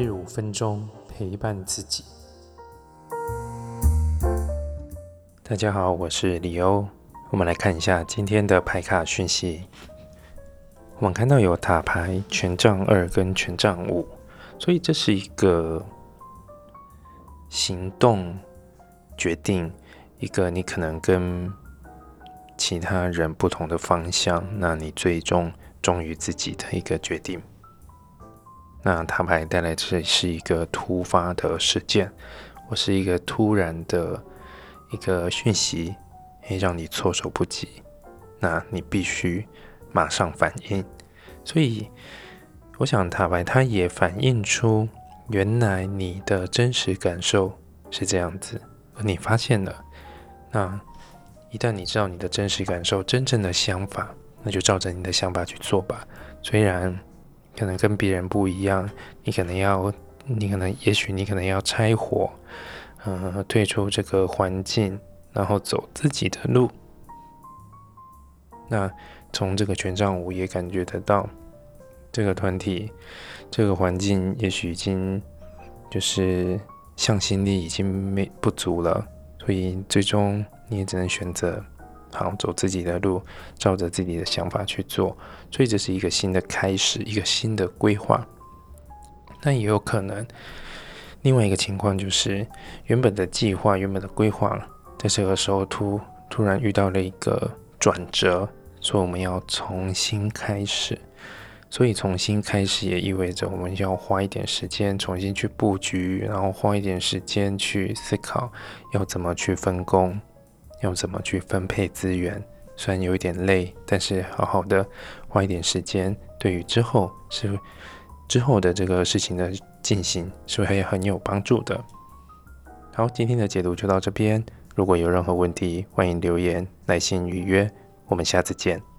日五分钟陪伴自己。大家好，我是李欧。我们来看一下今天的牌卡讯息。我们看到有塔牌权杖二跟权杖五，所以这是一个行动决定，一个你可能跟其他人不同的方向，那你最终忠于自己的一个决定。那塔牌带来这是一个突发的事件，或是一个突然的一个讯息，会让你措手不及。那你必须马上反应。所以，我想塔牌它也反映出，原来你的真实感受是这样子，而你发现了。那一旦你知道你的真实感受、真正的想法，那就照着你的想法去做吧。虽然。可能跟别人不一样，你可能要，你可能，也许你可能要拆伙，呃，退出这个环境，然后走自己的路。那从这个权杖五也感觉得到，这个团体，这个环境，也许已经就是向心力已经没不足了，所以最终你也只能选择。好，走自己的路，照着自己的想法去做，所以这是一个新的开始，一个新的规划。那也有可能，另外一个情况就是，原本的计划、原本的规划，在这个时候突突然遇到了一个转折，所以我们要重新开始。所以重新开始也意味着我们要花一点时间重新去布局，然后花一点时间去思考要怎么去分工。要怎么去分配资源？虽然有一点累，但是好好的花一点时间，对于之后是之后的这个事情的进行，是会很有帮助的。好，今天的解读就到这边。如果有任何问题，欢迎留言、耐心预约。我们下次见。